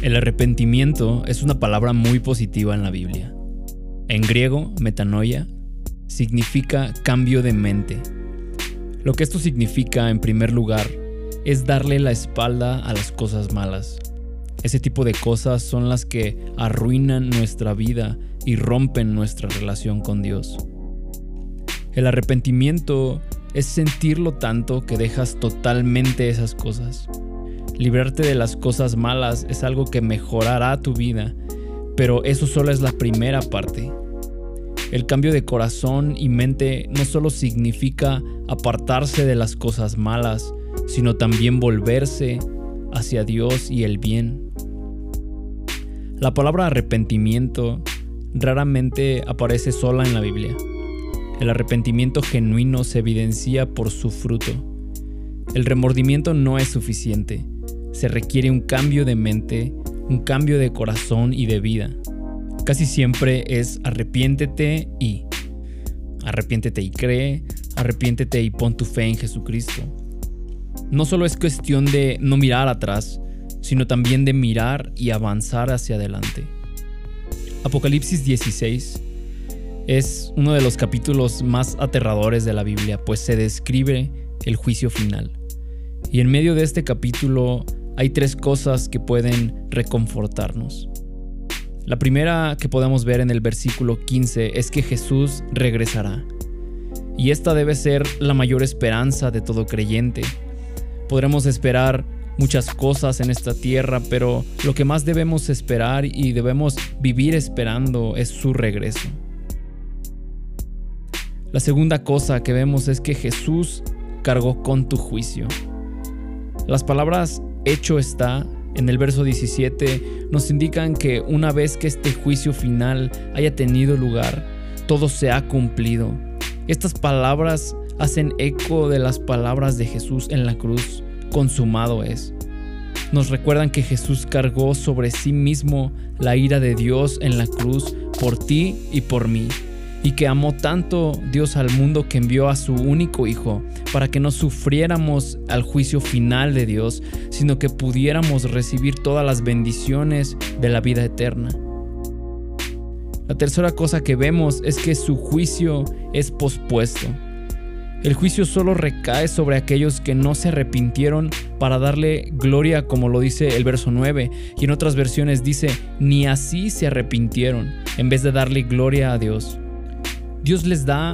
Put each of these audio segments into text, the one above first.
El arrepentimiento es una palabra muy positiva en la Biblia. En griego, metanoia significa cambio de mente. Lo que esto significa, en primer lugar, es darle la espalda a las cosas malas. Ese tipo de cosas son las que arruinan nuestra vida y rompen nuestra relación con Dios. El arrepentimiento es sentirlo tanto que dejas totalmente esas cosas. Librarte de las cosas malas es algo que mejorará tu vida, pero eso solo es la primera parte. El cambio de corazón y mente no solo significa apartarse de las cosas malas, sino también volverse hacia Dios y el bien. La palabra arrepentimiento raramente aparece sola en la Biblia. El arrepentimiento genuino se evidencia por su fruto. El remordimiento no es suficiente se requiere un cambio de mente, un cambio de corazón y de vida. Casi siempre es arrepiéntete y. Arrepiéntete y cree, arrepiéntete y pon tu fe en Jesucristo. No solo es cuestión de no mirar atrás, sino también de mirar y avanzar hacia adelante. Apocalipsis 16 es uno de los capítulos más aterradores de la Biblia, pues se describe el juicio final. Y en medio de este capítulo hay tres cosas que pueden reconfortarnos. La primera que podemos ver en el versículo 15 es que Jesús regresará. Y esta debe ser la mayor esperanza de todo creyente. Podremos esperar muchas cosas en esta tierra, pero lo que más debemos esperar y debemos vivir esperando es su regreso. La segunda cosa que vemos es que Jesús cargó con tu juicio. Las palabras hecho está, en el verso 17, nos indican que una vez que este juicio final haya tenido lugar, todo se ha cumplido. Estas palabras hacen eco de las palabras de Jesús en la cruz, consumado es. Nos recuerdan que Jesús cargó sobre sí mismo la ira de Dios en la cruz por ti y por mí y que amó tanto Dios al mundo que envió a su único Hijo para que no sufriéramos al juicio final de Dios, sino que pudiéramos recibir todas las bendiciones de la vida eterna. La tercera cosa que vemos es que su juicio es pospuesto. El juicio solo recae sobre aquellos que no se arrepintieron para darle gloria, como lo dice el verso 9, y en otras versiones dice, ni así se arrepintieron, en vez de darle gloria a Dios. Dios les da,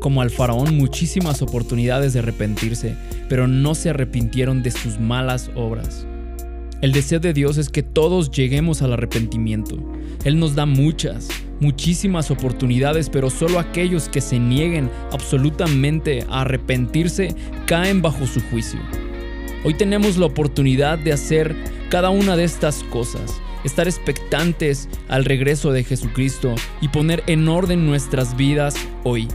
como al faraón, muchísimas oportunidades de arrepentirse, pero no se arrepintieron de sus malas obras. El deseo de Dios es que todos lleguemos al arrepentimiento. Él nos da muchas, muchísimas oportunidades, pero solo aquellos que se nieguen absolutamente a arrepentirse caen bajo su juicio. Hoy tenemos la oportunidad de hacer cada una de estas cosas estar expectantes al regreso de Jesucristo y poner en orden nuestras vidas hoy.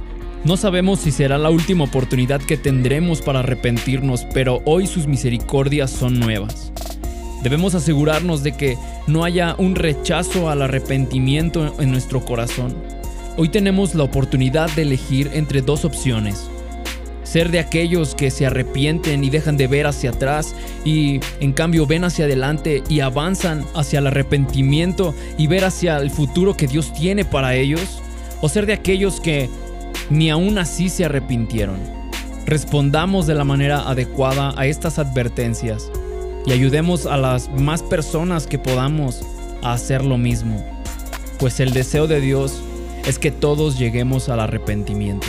No sabemos si será la última oportunidad que tendremos para arrepentirnos, pero hoy sus misericordias son nuevas. Debemos asegurarnos de que no haya un rechazo al arrepentimiento en nuestro corazón. Hoy tenemos la oportunidad de elegir entre dos opciones ser de aquellos que se arrepienten y dejan de ver hacia atrás y en cambio ven hacia adelante y avanzan hacia el arrepentimiento y ver hacia el futuro que Dios tiene para ellos, o ser de aquellos que ni aún así se arrepintieron. Respondamos de la manera adecuada a estas advertencias y ayudemos a las más personas que podamos a hacer lo mismo, pues el deseo de Dios es que todos lleguemos al arrepentimiento.